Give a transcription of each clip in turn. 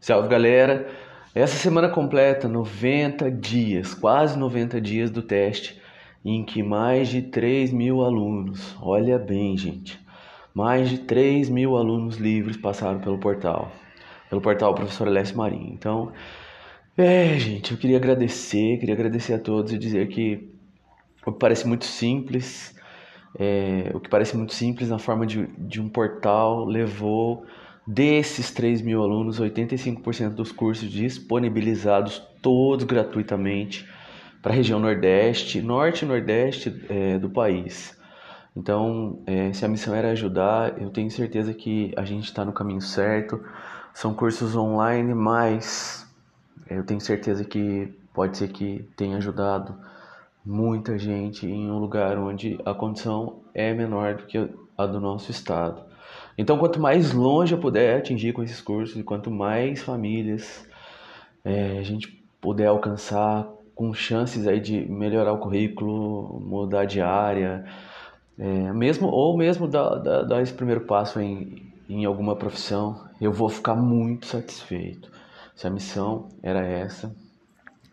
Salve galera! Essa semana completa 90 dias, quase 90 dias do teste, em que mais de 3 mil alunos, olha bem gente, mais de 3 mil alunos livres passaram pelo portal, pelo portal Professor Alessio Marinho. Então, é gente, eu queria agradecer, queria agradecer a todos e dizer que o que parece muito simples, é, o que parece muito simples na forma de, de um portal levou Desses 3 mil alunos, 85% dos cursos disponibilizados todos gratuitamente para a região Nordeste, Norte e Nordeste é, do país. Então, é, se a missão era ajudar, eu tenho certeza que a gente está no caminho certo. São cursos online, mas eu tenho certeza que pode ser que tenha ajudado muita gente em um lugar onde a condição é menor do que a do nosso estado. Então, quanto mais longe eu puder atingir com esses cursos e quanto mais famílias é, a gente puder alcançar com chances aí de melhorar o currículo, mudar de área, é, mesmo ou mesmo dar, dar, dar, esse primeiro passo em, em alguma profissão, eu vou ficar muito satisfeito. Se a missão era essa,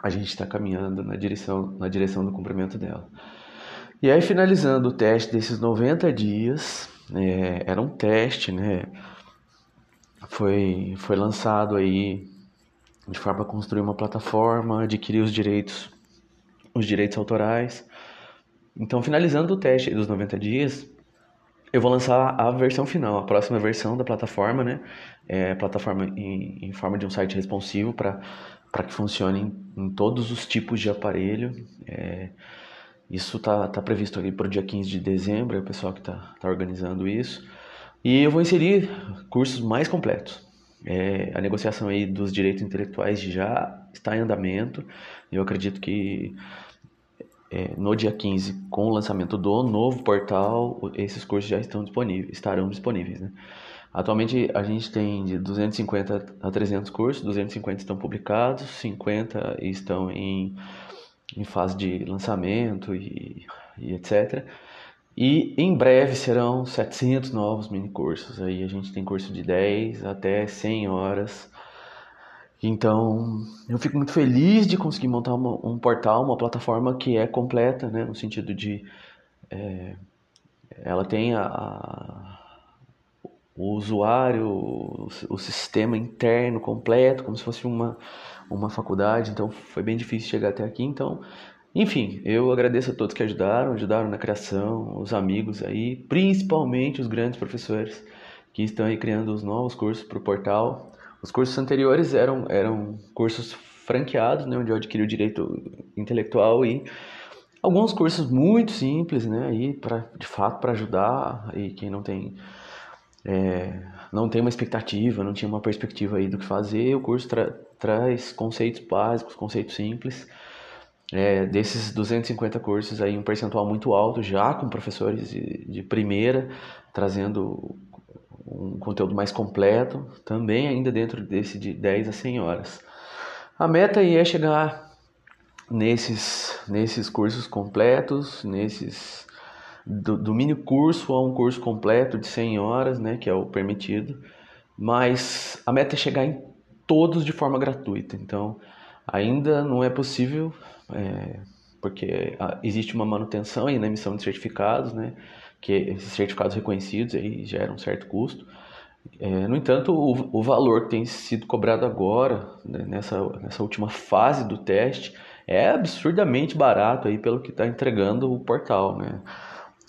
a gente está caminhando na direção, na direção do cumprimento dela. E aí, finalizando o teste desses 90 dias, é, era um teste, né? Foi, foi lançado aí de forma a construir uma plataforma, adquirir os direitos, os direitos autorais. Então, finalizando o teste dos 90 dias, eu vou lançar a versão final, a próxima versão da plataforma, né? É, plataforma em, em forma de um site responsivo para que funcione em, em, todos os tipos de aparelho. É, isso está tá previsto ali para o dia 15 de dezembro, é o pessoal que está tá organizando isso. E eu vou inserir cursos mais completos. É, a negociação aí dos direitos intelectuais já está em andamento. Eu acredito que é, no dia 15, com o lançamento do novo portal, esses cursos já estão disponíveis, estarão disponíveis. Né? Atualmente a gente tem de 250 a 300 cursos, 250 estão publicados, 50 estão em em fase de lançamento e, e etc. E em breve serão 700 novos mini cursos. Aí a gente tem curso de 10 até 100 horas. Então, eu fico muito feliz de conseguir montar uma, um portal, uma plataforma que é completa, né, no sentido de é, ela tem a, a, o usuário, o, o sistema interno completo, como se fosse uma, uma faculdade, então foi bem difícil chegar até aqui. Então, enfim, eu agradeço a todos que ajudaram, ajudaram na criação, os amigos aí, principalmente os grandes professores que estão aí criando os novos cursos para o portal. Os cursos anteriores eram, eram cursos franqueados, né, onde eu adquiri o direito intelectual e alguns cursos muito simples, né, aí para de fato para ajudar e quem não tem é, não tem uma expectativa, não tinha uma perspectiva aí do que fazer, o curso tra traz conceitos básicos, conceitos simples. É, desses 250 cursos aí um percentual muito alto já com professores de, de primeira trazendo um conteúdo mais completo também ainda dentro desse de 10 a 100 horas a meta aí é chegar nesses nesses cursos completos nesses do, do mini curso a um curso completo de 100 horas né que é o permitido mas a meta é chegar em todos de forma gratuita. Então, ainda não é possível, é, porque existe uma manutenção aí na emissão de certificados, né? Que esses certificados reconhecidos aí geram um certo custo. É, no entanto, o, o, valor que tem sido cobrado agora, né, nessa, nessa última fase do teste, é absurdamente barato aí pelo que está entregando o portal. Né?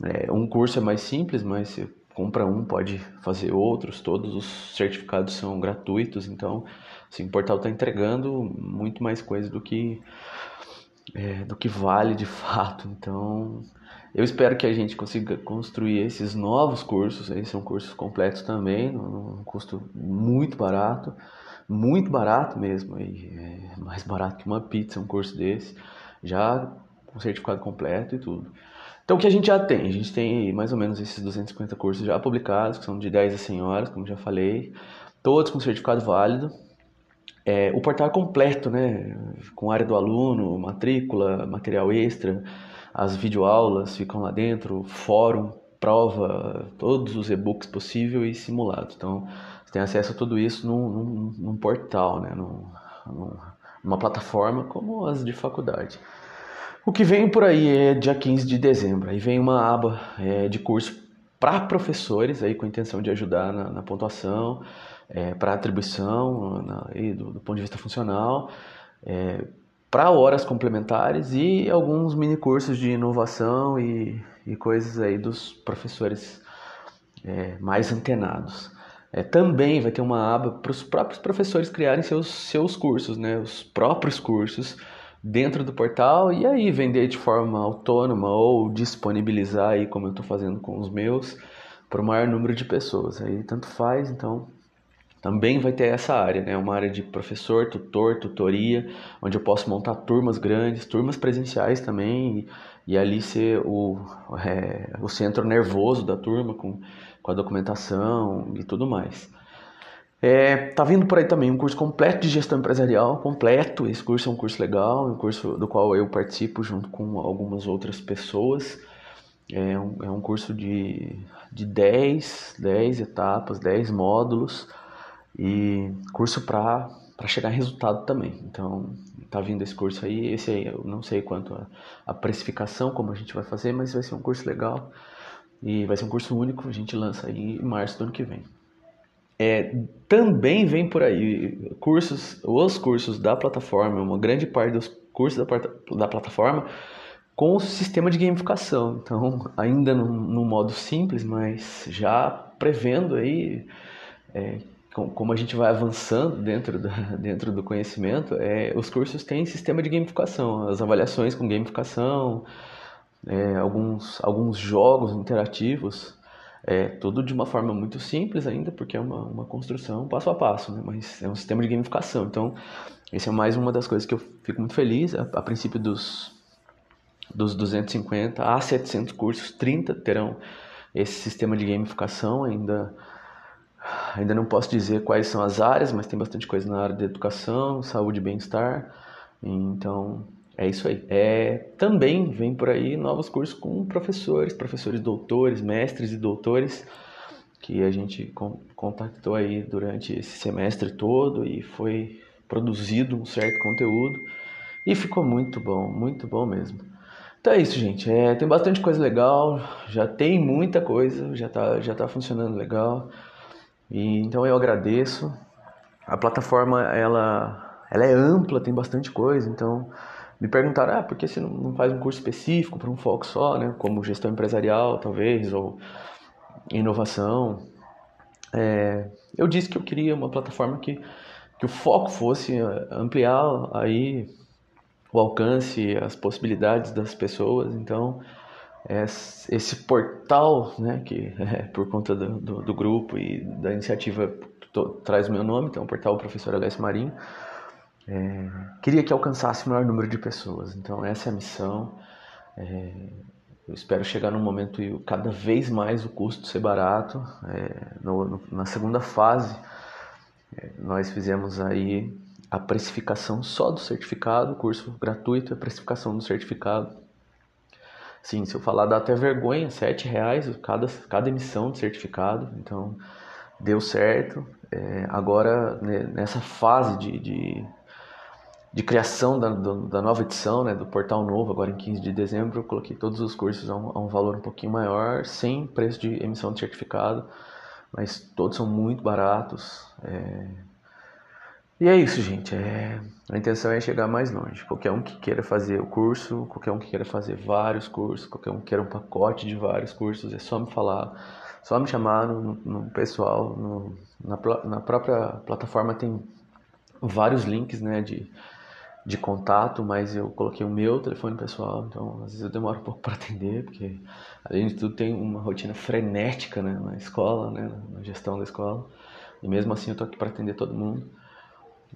É, um curso é mais simples, mas você compra um, pode fazer outros, todos os certificados são gratuitos, então Assim, o portal está entregando muito mais coisa do que é, do que vale de fato. Então, eu espero que a gente consiga construir esses novos cursos. Esses são cursos completos também, num custo muito barato, muito barato mesmo, e é mais barato que uma pizza um curso desse, já com certificado completo e tudo. Então, o que a gente já tem? A gente tem mais ou menos esses 250 cursos já publicados, que são de 10 a 100 horas, como já falei, todos com certificado válido. É, o portal é completo, né? Com área do aluno, matrícula, material extra, as videoaulas ficam lá dentro, fórum, prova, todos os e-books possíveis e simulados. Então, Você tem acesso a tudo isso num, num, num portal, né? Num, numa plataforma como as de faculdade. O que vem por aí é dia 15 de dezembro. Aí vem uma aba é, de curso para professores, aí com a intenção de ajudar na, na pontuação, é, para atribuição na, do, do, ponto de vista funcional, é, para horas complementares e alguns mini cursos de inovação e, e coisas aí dos professores é, mais antenados. É, também vai ter uma aba para os próprios professores criarem seus, seus cursos, né? os próprios cursos dentro do portal e aí vender de forma autônoma ou disponibilizar aí como eu estou fazendo com os meus para o maior número de pessoas. Aí tanto faz, então também vai ter essa área, né? Uma área de professor, tutor, tutoria, onde eu posso montar turmas grandes, turmas presenciais também, e, e ali ser o, é, o centro nervoso da turma com, com a documentação e tudo mais. É, tá vindo por aí também um curso completo de gestão empresarial, completo. Esse curso é um curso legal, um curso do qual eu participo junto com algumas outras pessoas. É um, é um curso de, de 10, 10 etapas, 10 módulos e curso para chegar a resultado também. Então, tá vindo esse curso aí. Esse aí eu não sei quanto a, a precificação, como a gente vai fazer, mas vai ser um curso legal e vai ser um curso único. A gente lança aí em março do ano que vem. É, também vem por aí cursos, os cursos da plataforma, uma grande parte dos cursos da, da plataforma com o sistema de gamificação. Então, ainda no, no modo simples, mas já prevendo aí é, como a gente vai avançando dentro, dentro do conhecimento, é, os cursos têm sistema de gamificação, as avaliações com gamificação, é, alguns, alguns jogos interativos é, tudo de uma forma muito simples ainda, porque é uma, uma construção passo a passo, né? mas é um sistema de gamificação. Então, esse é mais uma das coisas que eu fico muito feliz. A, a princípio dos, dos 250 a 700 cursos, 30 terão esse sistema de gamificação. Ainda, ainda não posso dizer quais são as áreas, mas tem bastante coisa na área de educação, saúde e bem-estar. Então, é isso aí. É, também vem por aí novos cursos com professores, professores doutores, mestres e doutores, que a gente contactou aí durante esse semestre todo e foi produzido um certo conteúdo e ficou muito bom, muito bom mesmo. Então é isso, gente. É, tem bastante coisa legal, já tem muita coisa, já está já tá funcionando legal. E, então eu agradeço. A plataforma ela, ela é ampla, tem bastante coisa, então me perguntaram, ah, por que você não faz um curso específico para um foco só, né? Como gestão empresarial, talvez, ou inovação. É, eu disse que eu queria uma plataforma que, que o foco fosse ampliar aí o alcance, as possibilidades das pessoas. Então, esse portal, né, que é por conta do, do, do grupo e da iniciativa traz o meu nome, então o portal Professor Alessio Marinho, é, queria que alcançasse o maior número de pessoas. Então, essa é a missão. É, eu espero chegar num momento e cada vez mais o custo ser barato. É, no, no, na segunda fase, é, nós fizemos aí a precificação só do certificado, curso gratuito, a precificação do certificado. Sim, se eu falar dá até vergonha, sete reais cada, cada emissão de certificado. Então, deu certo. É, agora, né, nessa fase de, de de criação da, da nova edição, né, do portal novo, agora em 15 de dezembro, eu coloquei todos os cursos a um, a um, valor um pouquinho maior, sem preço de emissão de certificado, mas todos são muito baratos. É... E é isso, gente. É... A intenção é chegar mais longe. Qualquer um que queira fazer o curso, qualquer um que queira fazer vários cursos, qualquer um que queira um pacote de vários cursos, é só me falar, só me chamar no, no pessoal, no, na, na própria plataforma tem vários links, né, de de contato, mas eu coloquei o meu telefone pessoal, então às vezes eu demoro um pouco para atender, porque além de tudo tem uma rotina frenética né, na escola, né, na gestão da escola, e mesmo assim eu tô aqui para atender todo mundo.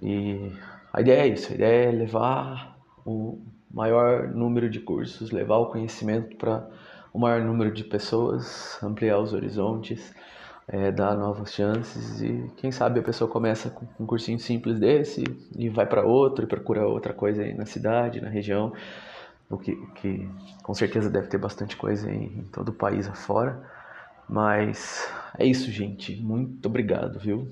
E a ideia é isso, a ideia é levar o maior número de cursos, levar o conhecimento para o maior número de pessoas, ampliar os horizontes, é, dar novas chances e quem sabe a pessoa começa com um cursinho simples desse e vai para outro e procura outra coisa aí na cidade, na região, o que, que com certeza deve ter bastante coisa em, em todo o país afora. Mas é isso, gente. Muito obrigado, viu?